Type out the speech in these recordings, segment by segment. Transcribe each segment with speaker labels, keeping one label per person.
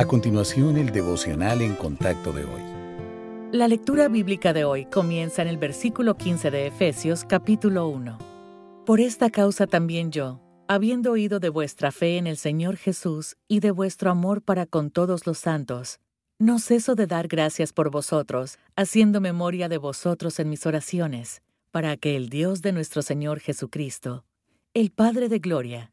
Speaker 1: A continuación, el devocional en contacto de hoy.
Speaker 2: La lectura bíblica de hoy comienza en el versículo 15 de Efesios capítulo 1. Por esta causa también yo, habiendo oído de vuestra fe en el Señor Jesús y de vuestro amor para con todos los santos, no ceso de dar gracias por vosotros, haciendo memoria de vosotros en mis oraciones, para que el Dios de nuestro Señor Jesucristo, el Padre de Gloria,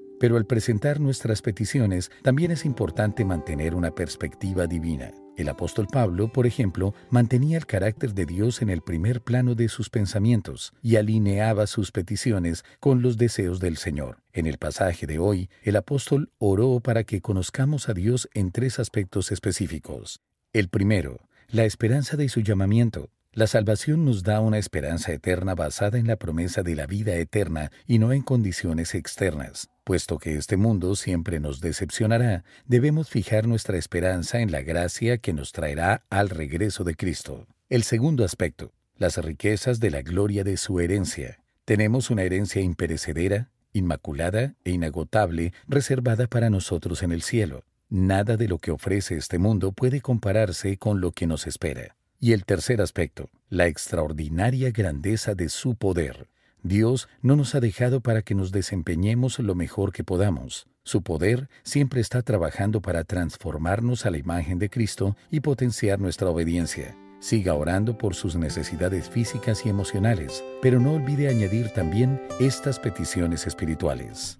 Speaker 1: Pero al presentar nuestras peticiones, también es importante mantener una perspectiva divina. El apóstol Pablo, por ejemplo, mantenía el carácter de Dios en el primer plano de sus pensamientos y alineaba sus peticiones con los deseos del Señor. En el pasaje de hoy, el apóstol oró para que conozcamos a Dios en tres aspectos específicos. El primero, la esperanza de su llamamiento. La salvación nos da una esperanza eterna basada en la promesa de la vida eterna y no en condiciones externas. Puesto que este mundo siempre nos decepcionará, debemos fijar nuestra esperanza en la gracia que nos traerá al regreso de Cristo. El segundo aspecto, las riquezas de la gloria de su herencia. Tenemos una herencia imperecedera, inmaculada e inagotable reservada para nosotros en el cielo. Nada de lo que ofrece este mundo puede compararse con lo que nos espera. Y el tercer aspecto, la extraordinaria grandeza de su poder. Dios no nos ha dejado para que nos desempeñemos lo mejor que podamos. Su poder siempre está trabajando para transformarnos a la imagen de Cristo y potenciar nuestra obediencia. Siga orando por sus necesidades físicas y emocionales, pero no olvide añadir también estas peticiones espirituales.